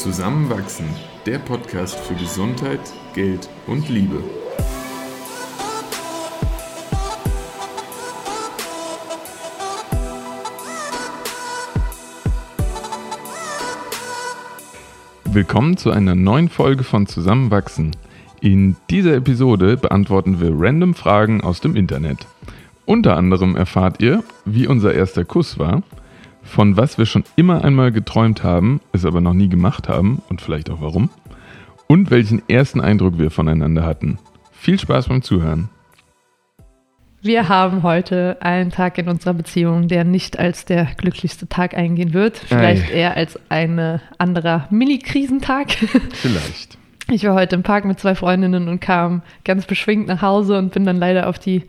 Zusammenwachsen, der Podcast für Gesundheit, Geld und Liebe. Willkommen zu einer neuen Folge von Zusammenwachsen. In dieser Episode beantworten wir random Fragen aus dem Internet. Unter anderem erfahrt ihr, wie unser erster Kuss war, von was wir schon immer einmal geträumt haben, es aber noch nie gemacht haben und vielleicht auch warum, und welchen ersten Eindruck wir voneinander hatten. Viel Spaß beim Zuhören. Wir haben heute einen Tag in unserer Beziehung, der nicht als der glücklichste Tag eingehen wird. Vielleicht Ei. eher als ein anderer Mini-Krisentag. Vielleicht. Ich war heute im Park mit zwei Freundinnen und kam ganz beschwingt nach Hause und bin dann leider auf die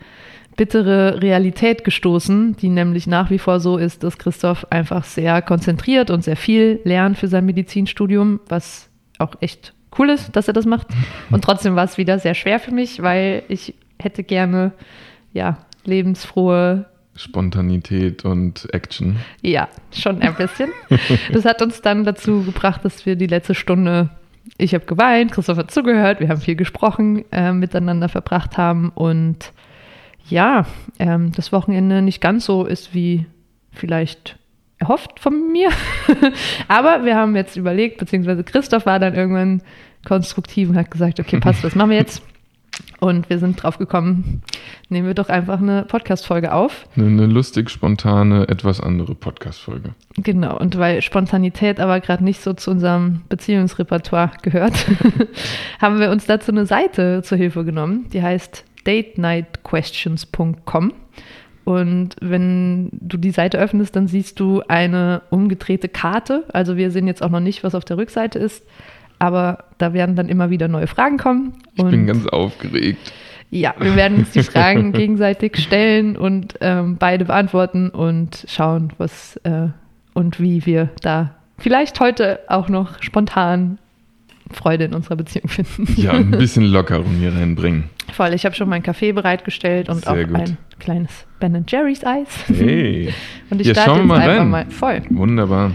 bittere Realität gestoßen, die nämlich nach wie vor so ist, dass Christoph einfach sehr konzentriert und sehr viel lernt für sein Medizinstudium, was auch echt cool ist, dass er das macht. Und trotzdem war es wieder sehr schwer für mich, weil ich hätte gerne, ja, lebensfrohe Spontanität und Action. Ja, schon ein bisschen. Das hat uns dann dazu gebracht, dass wir die letzte Stunde, ich habe geweint, Christoph hat zugehört, wir haben viel gesprochen, äh, miteinander verbracht haben und ja, ähm, das Wochenende nicht ganz so ist wie vielleicht erhofft von mir. Aber wir haben jetzt überlegt, beziehungsweise Christoph war dann irgendwann konstruktiv und hat gesagt, okay, passt, was machen wir jetzt? Und wir sind drauf gekommen, nehmen wir doch einfach eine Podcast-Folge auf. Eine, eine, lustig, spontane, etwas andere Podcast-Folge. Genau, und weil Spontanität aber gerade nicht so zu unserem Beziehungsrepertoire gehört, haben wir uns dazu eine Seite zur Hilfe genommen, die heißt datenightquestions.com. Und wenn du die Seite öffnest, dann siehst du eine umgedrehte Karte. Also wir sehen jetzt auch noch nicht, was auf der Rückseite ist, aber da werden dann immer wieder neue Fragen kommen. Ich bin ganz aufgeregt. Ja, wir werden uns die Fragen gegenseitig stellen und ähm, beide beantworten und schauen, was äh, und wie wir da vielleicht heute auch noch spontan Freude in unserer Beziehung finden. Ja, ein bisschen Lockerung hier reinbringen. Voll, ich habe schon meinen Kaffee bereitgestellt und Sehr auch gut. ein kleines Ben Jerry's Eis. Hey. und ich ja, starte jetzt mal einfach rein. mal voll. Wunderbar.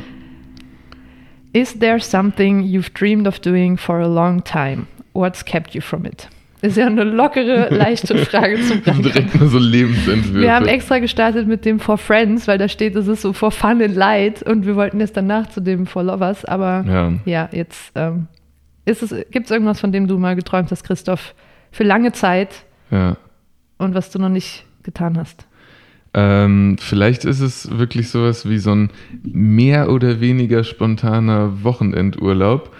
Is there something you've dreamed of doing for a long time? What's kept you from it? Ist ja eine lockere, leichte Frage zum. Direkt mal so Lebensentwürfe. Wir haben extra gestartet mit dem For Friends, weil da steht, es ist so For Fun and Light und wir wollten jetzt danach zu dem For Lovers, aber ja, ja jetzt ähm, Gibt es irgendwas, von dem du mal geträumt hast, Christoph, für lange Zeit ja. und was du noch nicht getan hast? Ähm, vielleicht ist es wirklich sowas wie so ein mehr oder weniger spontaner Wochenendurlaub,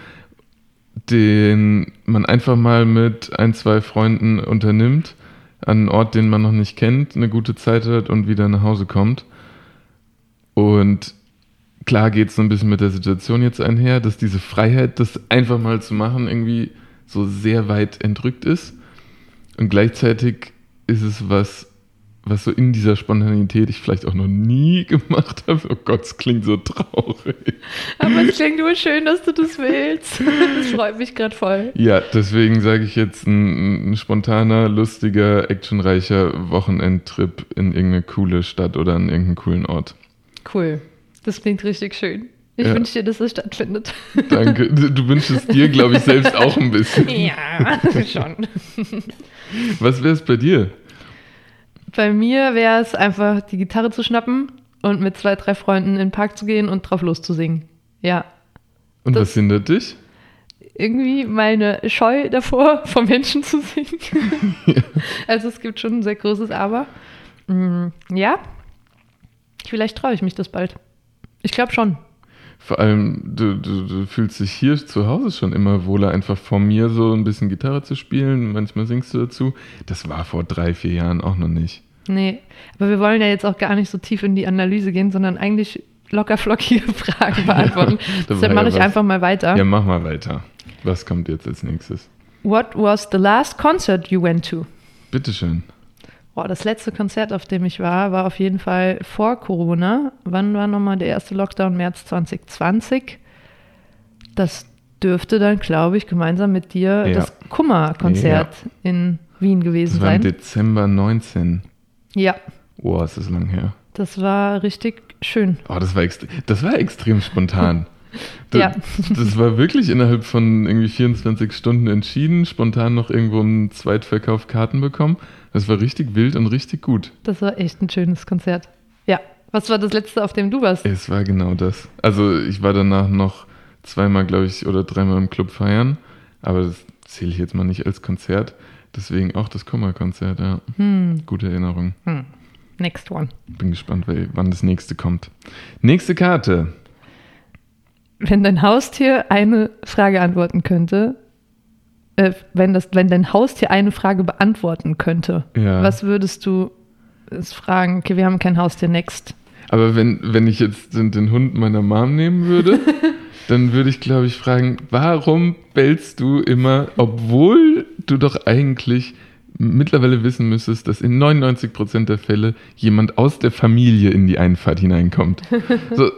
den man einfach mal mit ein, zwei Freunden unternimmt, an einen Ort, den man noch nicht kennt, eine gute Zeit hat und wieder nach Hause kommt. Und klar geht es so ein bisschen mit der Situation jetzt einher, dass diese Freiheit, das einfach mal zu machen, irgendwie so sehr weit entrückt ist. Und gleichzeitig ist es was, was so in dieser Spontanität ich vielleicht auch noch nie gemacht habe. Oh Gott, es klingt so traurig. Aber es klingt nur schön, dass du das willst. Das freut mich gerade voll. Ja, deswegen sage ich jetzt ein, ein, spontaner, lustiger, actionreicher Wochenendtrip in irgendeine coole Stadt oder an irgendeinen coolen Ort. Cool. Das klingt richtig schön. Ich ja. wünsche dir, dass es stattfindet. Danke. Du wünschst es dir, glaube ich, selbst auch ein bisschen. Ja, schon. Was wäre es bei dir? Bei mir wäre es einfach, die Gitarre zu schnappen und mit zwei, drei Freunden in den Park zu gehen und drauf loszusingen. Ja. Und das was hindert dich? Irgendwie meine Scheu davor, vor Menschen zu singen. ja. Also es gibt schon ein sehr großes Aber. Mm, ja, vielleicht traue ich mich das bald. Ich glaube schon. Vor allem, du, du, du, fühlst dich hier zu Hause schon immer wohler, einfach vor mir so ein bisschen Gitarre zu spielen. Manchmal singst du dazu. Das war vor drei, vier Jahren auch noch nicht. Nee, aber wir wollen ja jetzt auch gar nicht so tief in die Analyse gehen, sondern eigentlich locker flockige Fragen beantworten. Ja, Deshalb mache ja ich einfach mal weiter. Ja, mach mal weiter. Was kommt jetzt als nächstes? What was the last concert you went to? Bitteschön. Boah, das letzte Konzert, auf dem ich war, war auf jeden Fall vor Corona. Wann war nochmal der erste Lockdown? März 2020. Das dürfte dann, glaube ich, gemeinsam mit dir ja. das Kummer-Konzert ja. in Wien gewesen das war sein. Im Dezember 19. Ja. Boah, ist das lang her. Das war richtig schön. Oh, das war, das war extrem spontan. Das, Ja. das war wirklich innerhalb von irgendwie 24 Stunden entschieden, spontan noch irgendwo im Zweitverkauf Karten bekommen. Das war richtig wild und richtig gut. Das war echt ein schönes Konzert. Ja. Was war das letzte, auf dem du warst? Es war genau das. Also ich war danach noch zweimal, glaube ich, oder dreimal im Club feiern, aber das zähle ich jetzt mal nicht als Konzert. Deswegen auch das Kummer-Konzert, ja. Hm. Gute Erinnerung. Hm. Next one. Bin gespannt, wann das nächste kommt. Nächste Karte. Wenn dein Haustier eine Frage antworten könnte, äh, wenn, das, wenn dein Haustier eine Frage beantworten könnte, Ja. was würdest du es fragen? Okay, wir haben kein Haustier, next. Aber wenn, wenn ich jetzt den, den Hund meiner Mom nehmen würde, dann würde ich, glaube ich, fragen, warum bellst du immer, obwohl du doch eigentlich mittlerweile wissen müsstest, dass in 99% der Fälle jemand aus der Familie in die Einfahrt hineinkommt. So,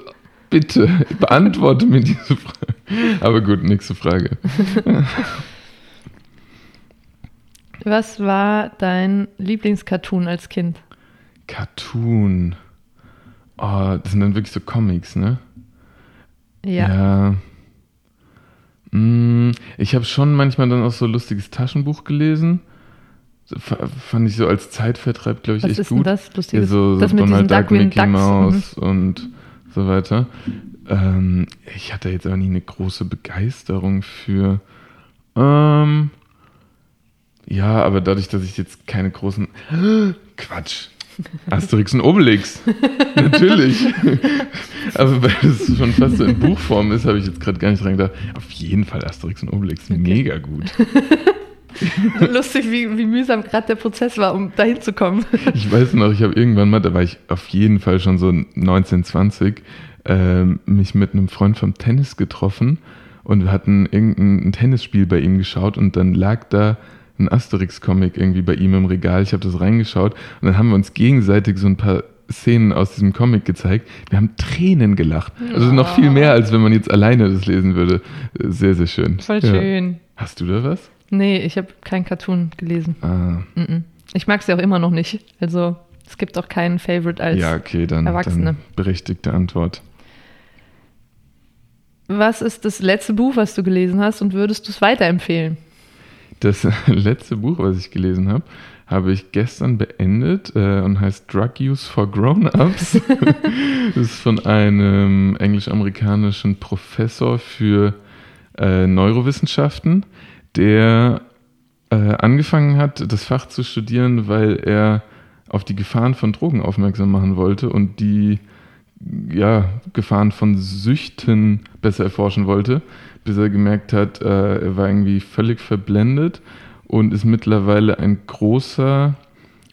bitte, beantworte mir diese Frage. Aber gut, nächste Frage. Was war dein Lieblingscartoon als Kind? Cartoon. Oh, das sind dann wirklich so Comics, ne? Ja. Ja. Mm, Ich habe schon manchmal dann auch so ein lustiges Taschenbuch gelesen. Fand ich so als Zeitvertreib, glaube ich, Was echt ist denn gut. das? Ja, Lustiges? so, so das Donald Duck, Mickey Ducks. Mouse und so weiter. Ähm, ich hatte jetzt aber nie eine große Begeisterung für. Ähm, ja, aber dadurch, dass ich jetzt keine großen. Quatsch. Asterix und Obelix. Natürlich. aber weil es schon fast so in Buchform ist, habe ich jetzt gerade gar nicht dran gedacht. Auf jeden Fall Asterix und Obelix. Mega gut. Lustig, wie, wie mühsam gerade der Prozess war, um dahin zu kommen. Ich weiß noch, ich habe irgendwann mal, da war ich auf jeden Fall schon so 19, 20, ähm, mich mit einem Freund vom Tennis getroffen und wir hatten irgendein Tennisspiel bei ihm geschaut und dann lag da ein Asterix-Comic irgendwie bei ihm im Regal. Ich habe das reingeschaut und dann haben wir uns gegenseitig so ein paar Szenen aus diesem Comic gezeigt. Wir haben Tränen gelacht. Also noch viel mehr, als wenn man jetzt alleine das lesen würde. Sehr, sehr schön. Voll Ja. schön. Hast du da was? Nee, ich habe kein Cartoon gelesen. Ah. Ich mag sie auch immer noch nicht. Also es gibt auch keinen Favorite als. ja, okay, dann, Erwachsene. dann berechtigte Antwort. Was ist das letzte Buch, was du gelesen hast und würdest du es weiterempfehlen? Das letzte Buch, was ich gelesen habe, habe ich gestern beendet äh, und heißt Drug Use for Grown-Ups. das ist von einem englisch-amerikanischen Professor für äh, Neurowissenschaften, der äh, angefangen hat, das Fach zu studieren, weil er auf die Gefahren von Drogen aufmerksam machen wollte und die ja, Gefahren von Süchten besser erforschen wollte, bis er gemerkt hat, äh, er war irgendwie völlig verblendet und ist mittlerweile ein großer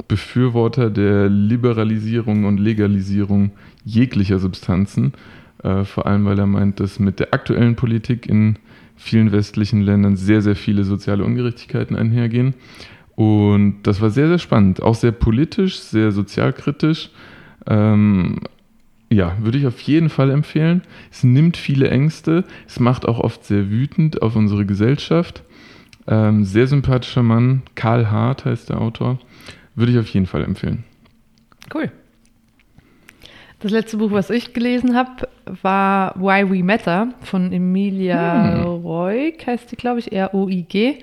Befürworter der Liberalisierung und Legalisierung jeglicher Substanzen, äh, vor allem weil er meint, dass mit der aktuellen Politik in vielen westlichen Ländern sehr, sehr viele soziale Ungerechtigkeiten einhergehen. Und das war sehr, sehr spannend, auch sehr politisch, sehr sozialkritisch. Ähm, ja, würde ich auf jeden Fall empfehlen. Es nimmt viele Ängste. Es macht auch oft sehr wütend auf unsere Gesellschaft. Ähm, sehr sympathischer Mann. Karl Hart heißt der Autor. Würde ich auf jeden Fall empfehlen. Cool. Das letzte Buch, was ich gelesen habe, war Why We Matter von Emilia Hm. Roig, heißt die, glaube ich, R-O-I-G.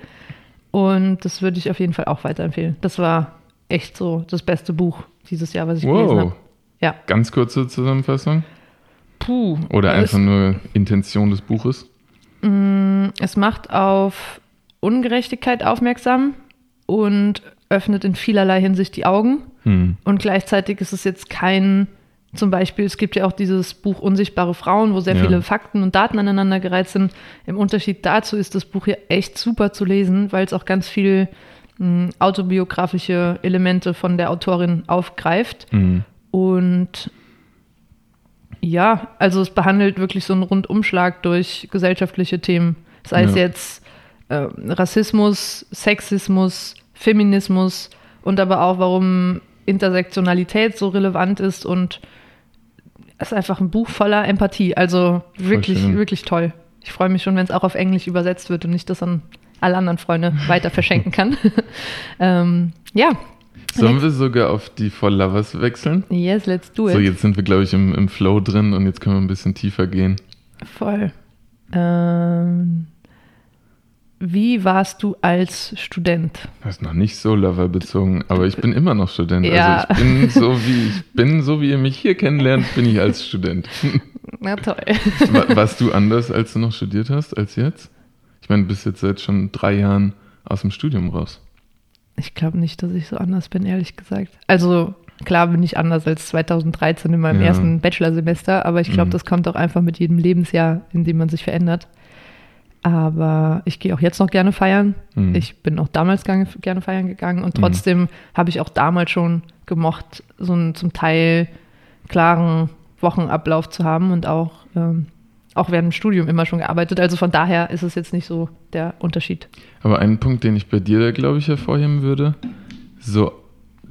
Und das würde ich auf jeden Fall auch weiterempfehlen. Das war echt so das beste Buch dieses Jahr, was ich gelesen Wow. habe. Ja. Ganz kurze Zusammenfassung. Puh. Oder einfach nur Intention des Buches. Mm, Es macht auf Ungerechtigkeit aufmerksam und öffnet in vielerlei Hinsicht die Augen. Hm. Und gleichzeitig ist es jetzt kein, zum Beispiel, es gibt ja auch dieses Buch Unsichtbare Frauen, wo sehr Ja. viele Fakten und Daten aneinandergereiht sind. Im Unterschied dazu ist das Buch hier echt super zu lesen, weil es auch ganz viel mh, autobiografische Elemente von der Autorin aufgreift. Hm. Und ja, also es behandelt wirklich so einen Rundumschlag durch gesellschaftliche Themen. Sei es Ja. jetzt äh, Rassismus, Sexismus, Feminismus und aber auch, warum Intersektionalität so relevant ist und es ist einfach ein Buch voller Empathie. Also wirklich, wirklich toll. Ich freue mich schon, wenn es auch auf Englisch übersetzt wird und ich das an alle anderen Freunde weiter verschenken kann. ähm, ja, Sollen wir sogar auf die For Lovers wechseln? yes, let's do it. So, jetzt sind wir, glaube ich, im, im Flow drin und jetzt können wir ein bisschen tiefer gehen. Voll. Ähm, wie warst du als Student? Das ist noch nicht so loverbezogen, aber ich bin immer noch Student. Ja. Also ich bin so wie ich bin, so wie ihr mich hier kennenlernt, bin ich als Student. Na toll. Wa- Warst du anders, als du noch studiert hast, als jetzt? Ich meine, du bist jetzt seit schon drei Jahren aus dem Studium raus. Ich glaube nicht, dass ich so anders bin, ehrlich gesagt. Also klar bin ich anders als 2013 in meinem Ja. ersten Bachelorsemester, aber ich glaube, Mhm. das kommt auch einfach mit jedem Lebensjahr, in dem man sich verändert. Aber ich gehe auch jetzt noch gerne feiern. Mhm. Ich bin auch damals gerne, gerne feiern gegangen und trotzdem habe ich auch damals schon gemocht, so einen zum Teil klaren Wochenablauf zu haben und auch, ähm, auch während dem Studium immer schon gearbeitet. Also von daher ist es jetzt nicht so der Unterschied. Aber einen Punkt, den ich bei dir da, glaube ich, hervorheben würde, so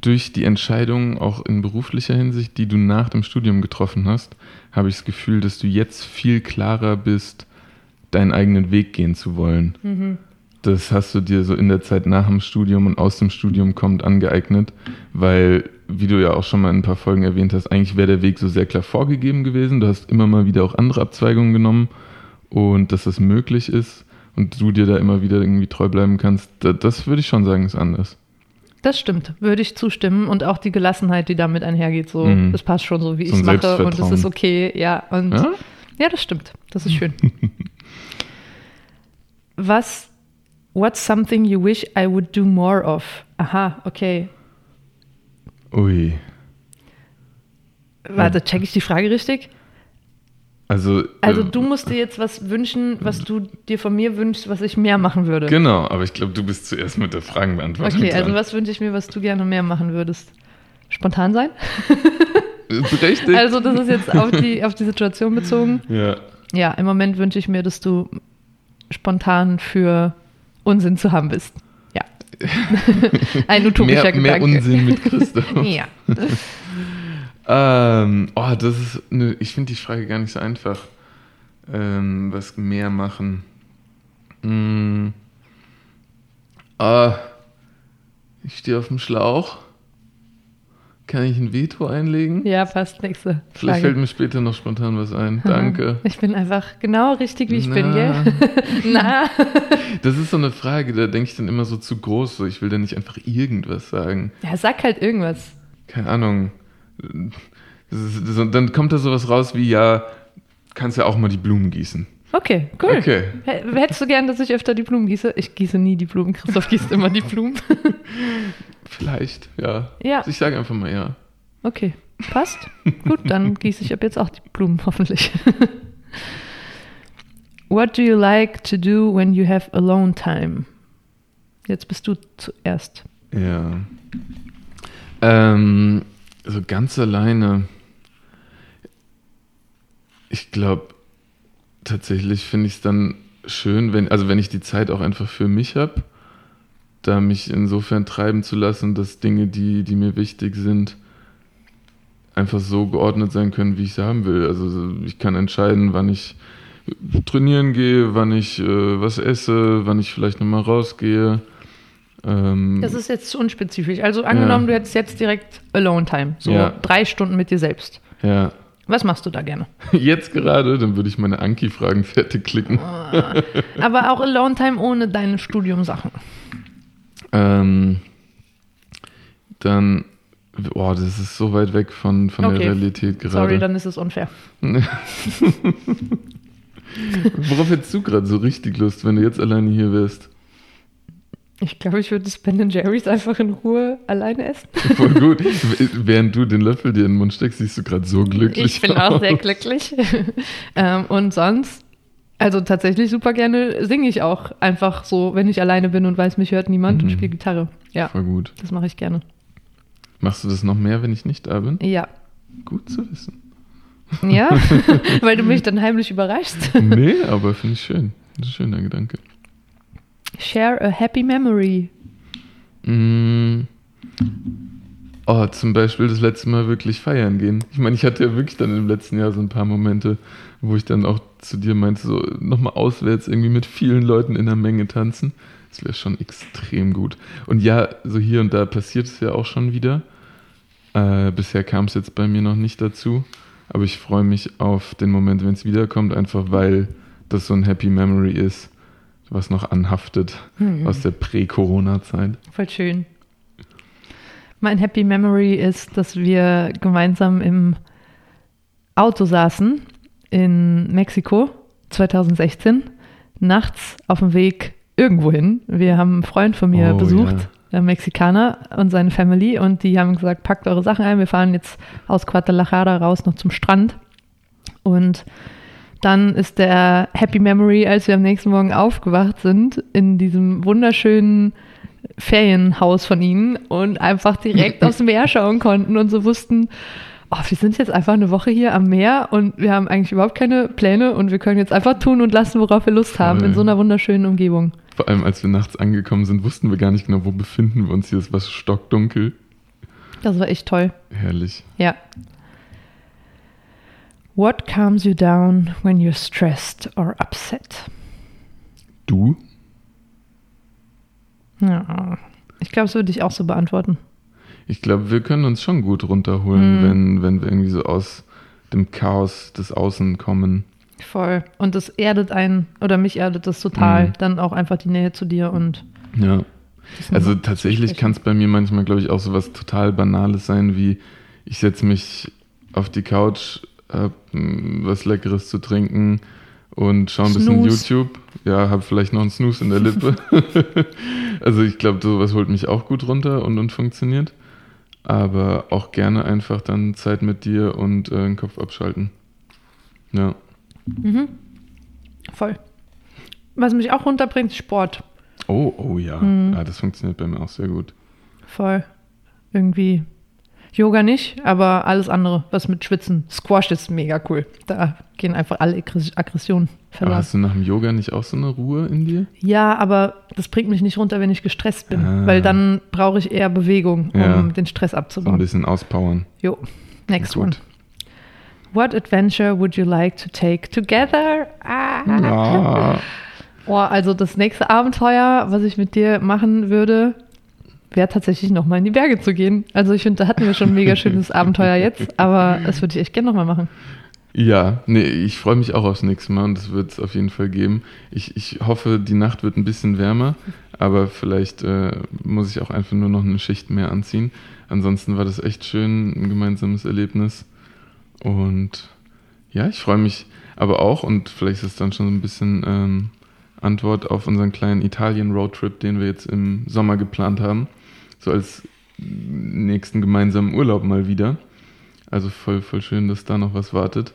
durch die Entscheidungen auch in beruflicher Hinsicht, die du nach dem Studium getroffen hast, habe ich das Gefühl, dass du jetzt viel klarer bist, deinen eigenen Weg gehen zu wollen. Das hast du dir so in der Zeit nach dem Studium und aus dem Studium kommt angeeignet, weil, wie du ja auch schon mal in ein paar Folgen erwähnt hast, eigentlich wäre der Weg so sehr klar vorgegeben gewesen. Du hast immer mal wieder auch andere Abzweigungen genommen und dass das möglich ist und du dir da immer wieder irgendwie treu bleiben kannst, da, das würde ich schon sagen, ist anders. Das stimmt, würde ich zustimmen. Und auch die Gelassenheit, die damit einhergeht, so, Mhm. das passt schon so, wie So ich es mache und es ist okay, ja. Und Ja? ja, das stimmt. Das ist schön. Was, what's something you wish I would do more of? Aha, okay. Ui. Warte, check ich die Frage richtig? Also, Also äh, du musst dir jetzt was wünschen, was du dir von mir wünschst, was ich mehr machen würde. Genau, aber ich glaube, du bist zuerst mit der Fragenbeantwortung Okay, also dran. was wünsche ich mir, was du gerne mehr machen würdest? Spontan sein? Ist Richtig? Also das ist jetzt auf die, auf die Situation bezogen. ja. Ja, im Moment wünsche ich mir, dass du spontan für Unsinn zu haben bist. Ja. Ein utopischer Mehr, mehr Gedanke. Unsinn mit Christoph. Ja. ähm, oh, das ist eine, ich finde die Frage gar nicht so einfach. Ähm, was mehr machen? Hm. Ah, ich stehe auf dem Schlauch. Kann ich ein Veto einlegen? Ja, passt. Nächste Vielleicht fällt Frage. mir später noch spontan was ein. Danke. Ich bin einfach genau richtig, wie ich bin, Na. gell? Na. Das ist so eine Frage, da denke ich dann immer so zu groß. So. Ich will da nicht einfach irgendwas sagen. Ja, sag halt irgendwas. Keine Ahnung. Ist, dann kommt da sowas raus wie, ja, kannst ja auch mal die Blumen gießen. Okay, cool. Okay. Hättest du gern, dass ich öfter die Blumen gieße? Ich gieße nie die Blumen. Christoph gießt immer die Blumen. Vielleicht, ja. Ja. Also ich sage einfach mal ja. Okay, passt. Gut, dann gieße ich ab jetzt auch die Blumen, hoffentlich. What do you like to do when you have alone time? Jetzt bist du zuerst. Ja. Ähm, so ganz alleine. Ich glaube, tatsächlich finde ich es dann schön, wenn, also wenn ich die Zeit auch einfach für mich habe, da mich insofern treiben zu lassen, dass Dinge, die, die mir wichtig sind, einfach so geordnet sein können, wie ich sie haben will. Also ich kann entscheiden, wann ich trainieren gehe, wann ich äh, was esse, wann ich vielleicht nochmal rausgehe. Ähm, Das ist jetzt unspezifisch. Also angenommen, Ja. du hättest jetzt direkt Alone Time. So Ja. drei Stunden mit dir selbst. ja, Was machst du da gerne? Jetzt gerade, dann würde ich meine Anki-Fragen fertig klicken. Aber auch Alone Time ohne deine Studiumsachen. Ähm, dann, boah, das ist so weit weg von, von Okay. der Realität gerade. Sorry, dann ist es unfair. Worauf hättest du gerade so richtig Lust, wenn du jetzt alleine hier wärst? Ich glaube, ich würde das Ben Jerry's einfach in Ruhe alleine essen. Voll gut. Während du den Löffel dir in den Mund steckst, siehst du gerade so glücklich Ich bin auch aus. sehr glücklich. ähm, und sonst, also tatsächlich super gerne singe ich auch einfach so, wenn ich alleine bin und weiß, mich hört niemand und Mhm. spiele Gitarre. Ja, Voll gut. das mache ich gerne. Machst du das noch mehr, wenn ich nicht da bin? Ja. Gut zu wissen. Ja, weil du mich dann heimlich überraschst. Nee, aber finde ich schön. Das ist ein schöner Gedanke. Share a happy memory. Mm. Oh, zum Beispiel das letzte Mal wirklich feiern gehen. Ich meine, ich hatte ja wirklich dann im letzten Jahr so ein paar Momente, wo ich dann auch zu dir meinte, so nochmal auswärts irgendwie mit vielen Leuten in der Menge tanzen. Das wäre schon extrem gut. Und ja, so hier und da passiert es ja auch schon wieder. Äh, bisher kam es jetzt bei mir noch nicht dazu. Aber ich freue mich auf den Moment, wenn es wiederkommt, einfach weil das so ein Happy Memory ist, was noch anhaftet Mhm. aus der Prä-Corona-Zeit. Voll schön. Mein Happy Memory ist, dass wir gemeinsam im Auto saßen in Mexiko 2016, nachts auf dem Weg irgendwo hin. Wir haben einen Freund von mir Oh, besucht, ein Mexikaner und seine Family und die haben gesagt, packt eure Sachen ein, wir fahren jetzt aus Guadalajara raus noch zum Strand. Und dann ist der Happy Memory, als wir am nächsten Morgen aufgewacht sind, in diesem wunderschönen Ferienhaus von ihnen und einfach direkt aufs Meer schauen konnten und so wussten, oh, wir sind jetzt einfach eine Woche hier am Meer und wir haben eigentlich überhaupt keine Pläne und wir können jetzt einfach tun und lassen, worauf wir Lust haben, in Voll. so einer wunderschönen Umgebung. Vor allem, als wir nachts angekommen sind, wussten wir gar nicht genau, wo befinden wir uns. Hier ist was stockdunkel. Das war echt toll. Herrlich. Ja. What calms you down when you're stressed or upset? Du? Ja. Ich glaube, das würde ich auch so beantworten. Ich glaube, wir können uns schon gut runterholen, Mhm. wenn, wenn wir irgendwie so aus dem Chaos des Außen kommen. Voll. Und das erdet einen, oder mich erdet das total, Mhm. dann auch einfach die Nähe zu dir und Ja. Also tatsächlich kann es bei mir manchmal, glaube ich, auch so was total Banales sein, wie ich setze mich auf die Couch, hab mm, was Leckeres zu trinken und schaue ein bisschen Snooze. YouTube. Ja, habe vielleicht noch einen Snooze in der Lippe. also ich glaube, sowas holt mich auch gut runter und, und funktioniert. Aber auch gerne einfach dann Zeit mit dir und äh, den Kopf abschalten. Ja. Mhm. Voll. Was mich auch runterbringt, Sport. Oh, oh ja. Mhm. ja. Das funktioniert bei mir auch sehr gut. Voll. Irgendwie. Yoga nicht, aber alles andere, was mit Schwitzen. Squash ist mega cool. Da gehen einfach alle Aggres- Aggressionen Aber verloren. hast du nach dem Yoga nicht auch so eine Ruhe in dir? Ja, aber das bringt mich nicht runter, wenn ich gestresst bin, Ah. weil dann brauche ich eher Bewegung, um Ja. den Stress So ein abzubauen. bisschen auspowern. Jo, next Gut. one. What adventure would you like to take together? Ah. Ja. Oh, also das nächste Abenteuer, was ich mit dir machen würde, wäre tatsächlich nochmal in die Berge zu gehen. Also ich finde, da hatten wir schon ein mega schönes Abenteuer jetzt, aber das würde ich echt gerne nochmal machen. Ja, nee, ich freue mich auch aufs nächste Mal und das wird es auf jeden Fall geben. Ich, ich hoffe, die Nacht wird ein bisschen wärmer, aber vielleicht äh, muss ich auch einfach nur noch eine Schicht mehr anziehen. Ansonsten war das echt schön, ein gemeinsames Erlebnis. Und ja, ich freue mich aber auch und vielleicht ist es dann schon so ein bisschen ähm, Antwort auf unseren kleinen Italien-Roadtrip, den wir jetzt im Sommer geplant haben. So als nächsten gemeinsamen Urlaub mal wieder. Also voll, voll schön, dass da noch was wartet.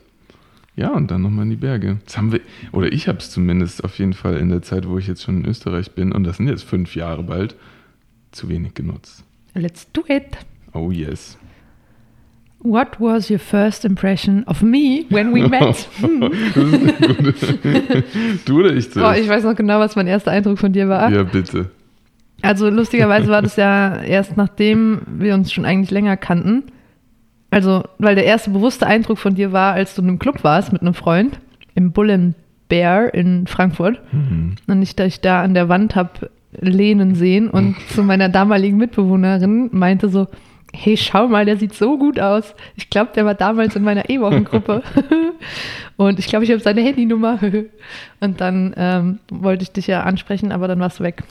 Ja, und dann nochmal in die Berge. Das haben wir, oder ich habe es zumindest auf jeden Fall in der Zeit, wo ich jetzt schon in Österreich bin, und das sind jetzt fünf Jahre bald, zu wenig genutzt. Let's do it. Oh yes. What was your first impression of me when we met? Du oder ich Oh, zuerst? ich weiß noch genau, was mein erster Eindruck von dir war. ja, bitte. Also lustigerweise war das ja erst nachdem wir uns schon eigentlich länger kannten. Also, weil der erste bewusste Eindruck von dir war, als du in einem Club warst mit einem Freund im Bull and Bear in Frankfurt Mhm. und ich dich da an der Wand hab lehnen sehen und zu meiner damaligen Mitbewohnerin meinte so, hey, schau mal, der sieht so gut aus. Ich glaube, der war damals in meiner E-Wochengruppe. und ich glaube, ich habe seine Handynummer. und dann ähm, wollte ich dich ja ansprechen, aber dann warst du weg.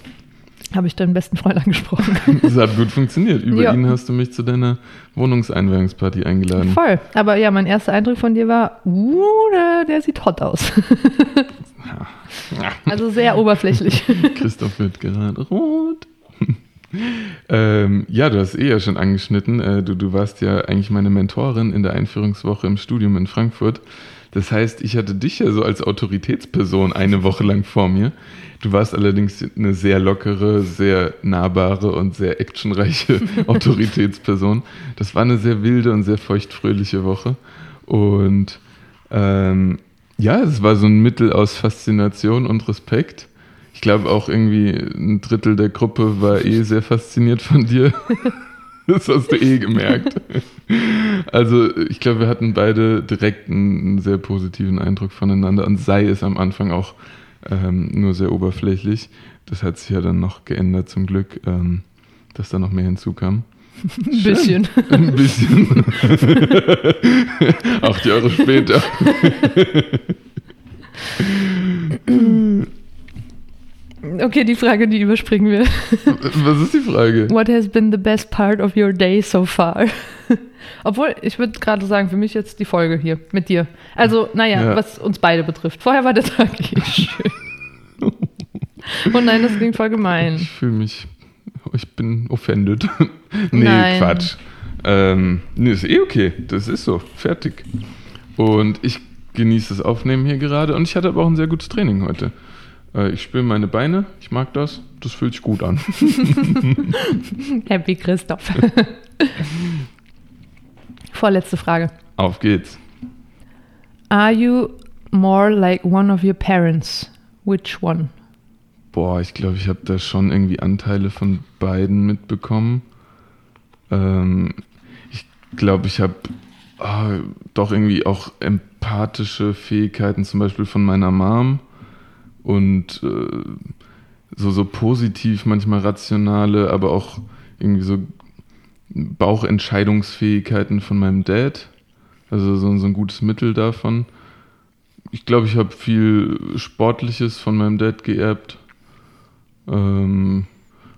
Habe ich deinen besten Freund angesprochen. Das hat gut funktioniert. Über Ja. ihn hast du mich zu deiner Wohnungseinweihungsparty eingeladen. Voll. Aber ja, mein erster Eindruck von dir war, uh, der, der sieht hot aus. also sehr oberflächlich. Christoph wird gerade rot. ähm, ja, du hast eh ja schon angeschnitten. Äh, du, du warst ja eigentlich meine Mentorin in der Einführungswoche im Studium in Frankfurt. Das heißt, ich hatte dich ja so als Autoritätsperson eine Woche lang vor mir. Du warst allerdings eine sehr lockere, sehr nahbare und sehr actionreiche Autoritätsperson. Das war eine sehr wilde und sehr feuchtfröhliche Woche. Und ähm, ja, es war so ein Mittel aus Faszination und Respekt. Ich glaube auch irgendwie ein Drittel der Gruppe war eh sehr fasziniert von dir. Das hast du eh gemerkt. Also ich glaube, wir hatten beide direkt einen, sehr positiven Eindruck voneinander und sei es am Anfang auch ähm, nur sehr oberflächlich. Das hat sich ja dann noch geändert zum Glück, ähm, dass da noch mehr hinzukam. Ein bisschen. Ein bisschen. Acht Jahre später. Okay, die Frage, die überspringen wir. Was ist die Frage? What has been the best part of your day so far? Obwohl, ich würde gerade sagen, für mich jetzt die Folge hier mit dir. Also, naja, Ja. was uns beide betrifft. Vorher war der Tag eh schön. Oh nein, das klingt voll gemein. Ich fühle mich, ich bin offended. nee, Nein. Quatsch. Ähm, nee, ist eh okay. Das ist so. Fertig. Und ich genieße das Aufnehmen hier gerade und ich hatte aber auch ein sehr gutes Training heute. Äh, ich spüre meine Beine, ich mag das. Das fühlt sich gut an. Happy Christoph. Vorletzte Frage. Auf geht's. Are you more like one of your parents? Which one? Boah, ich glaube, ich habe da schon irgendwie Anteile von beiden mitbekommen. Ähm, ich glaube, ich habe ah, doch irgendwie auch empathische Fähigkeiten, zum Beispiel von meiner Mom. Und äh, so, so positiv, manchmal rationale, aber auch irgendwie so Bauchentscheidungsfähigkeiten von meinem Dad. Also so, so ein gutes Mittel davon. Ich glaube, ich habe viel Sportliches von meinem Dad geerbt. Ähm,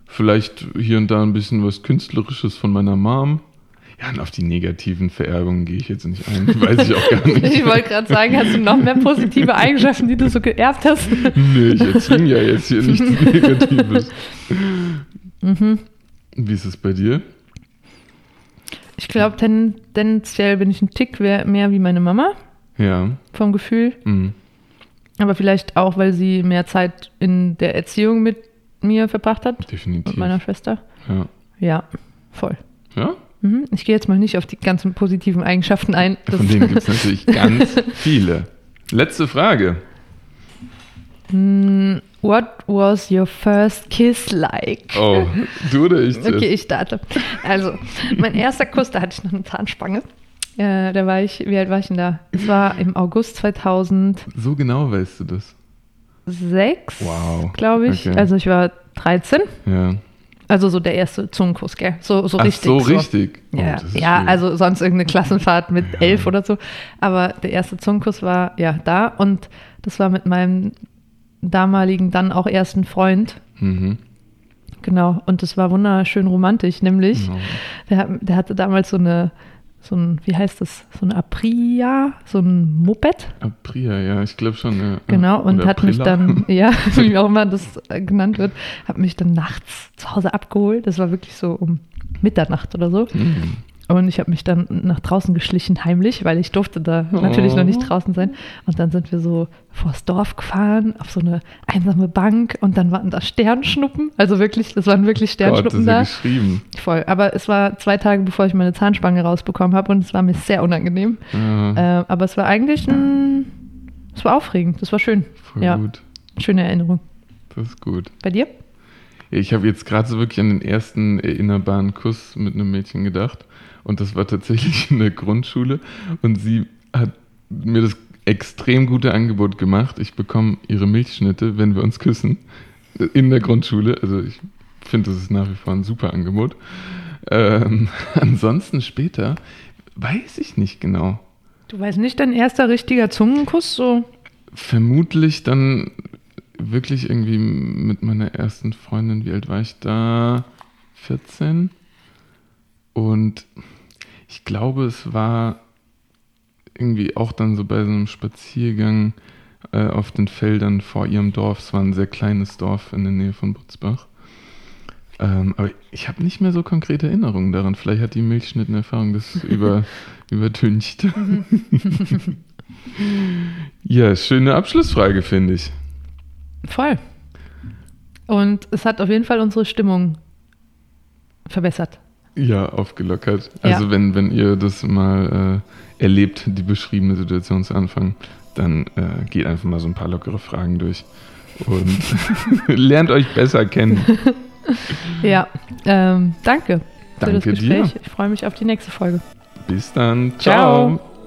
vielleicht hier und da ein bisschen was Künstlerisches von meiner Mom. Ja, und auf die negativen Vererbungen gehe ich jetzt nicht ein. Weiß ich auch gar nicht. Ich wollte gerade sagen, hast du noch mehr positive Eigenschaften, die du so geerbt hast? nee, ich erzwinge ja jetzt hier nichts Negatives. Mhm. Wie ist es bei dir? Ich glaube, tendenziell bin ich ein Tick mehr wie meine Mama Ja. vom Gefühl. Mhm. Aber vielleicht auch, weil sie mehr Zeit in der Erziehung mit mir verbracht hat. Definitiv. Mit meiner Schwester. Ja. Ja, voll. ja? Mhm. Ich gehe jetzt mal nicht auf die ganzen positiven Eigenschaften ein. Das- Von denen gibt es natürlich ganz viele. Letzte Frage. Mm, What was your first kiss like? Oh, du oder ich? Okay, ich starte. Also, mein erster Kuss, da hatte ich noch eine Zahnspange. Äh, da war ich, wie alt war ich denn da? Es war im August 2006, So genau weißt du das. Wow. glaube ich. Okay. Also ich war 13. Ja. Also so der erste Zungenkuss, gell? So, so Ach, richtig. so richtig. Oh, Ja, also sonst irgendeine Klassenfahrt mit Ja. elf oder so. Aber der erste Zungenkuss war ja da und das war mit meinem damaligen, dann auch ersten Freund. Mhm. Genau. Und das war wunderschön romantisch, nämlich. Oh. Der, der hatte damals so eine, so ein, wie heißt das, so eine Apria, so ein Moped. Apria, ja, ich glaube schon. Ja. Genau, und Oder hat mich Aprilla. dann, ja, wie auch immer das äh, genannt wird, hat mich dann nachts zu Hause abgeholt. Das war wirklich so um Mitternacht oder so. Mhm. Und ich habe mich dann nach draußen geschlichen, heimlich, weil ich durfte da natürlich noch nicht Oh. draußen sein. Und dann sind wir so vors Dorf gefahren, auf so eine einsame Bank und dann waren da Sternschnuppen. Also wirklich, das waren wirklich Gott, das Sternschnuppen ist ja da. geschrieben. Voll. Aber es war zwei Tage, bevor ich meine Zahnspange rausbekommen habe und es war mir sehr unangenehm. Ja, Äh, aber es war eigentlich ein, es war aufregend, das war schön. voll ja. gut. Schöne Erinnerung. Das ist gut. Bei dir? Ich habe jetzt gerade so wirklich an den ersten erinnerbaren Kuss mit einem Mädchen gedacht. Und das war tatsächlich in der Grundschule. Und sie hat mir das extrem gute Angebot gemacht. Ich bekomme ihre Milchschnitte, wenn wir uns küssen. In der Grundschule. Also ich finde, das ist nach wie vor ein super Angebot. Ähm, ansonsten später weiß ich nicht genau. Du weißt nicht, dein erster richtiger Zungenkuss so? Vermutlich dann wirklich irgendwie mit meiner ersten Freundin, wie alt war ich da? 14. Und ich glaube, es war irgendwie auch dann so bei so einem Spaziergang äh, auf den Feldern vor ihrem Dorf. Es war ein sehr kleines Dorf in der Nähe von Butzbach. Ähm, aber ich habe nicht mehr so konkrete Erinnerungen daran. Vielleicht hat die Milchschnittenerfahrung das über, übertüncht. ja, schöne Abschlussfrage, finde ich. Voll. Und es hat auf jeden Fall unsere Stimmung verbessert. Ja, aufgelockert. Ja. Also wenn, wenn ihr das mal äh, erlebt, die beschriebene Situation zu Anfang, dann äh, geht einfach mal so ein paar lockere Fragen durch und lernt euch besser kennen. Ja, ähm, danke, für das Danke dir. Gespräch. Ich freue mich auf die nächste Folge. Bis dann. Ciao. Ciao.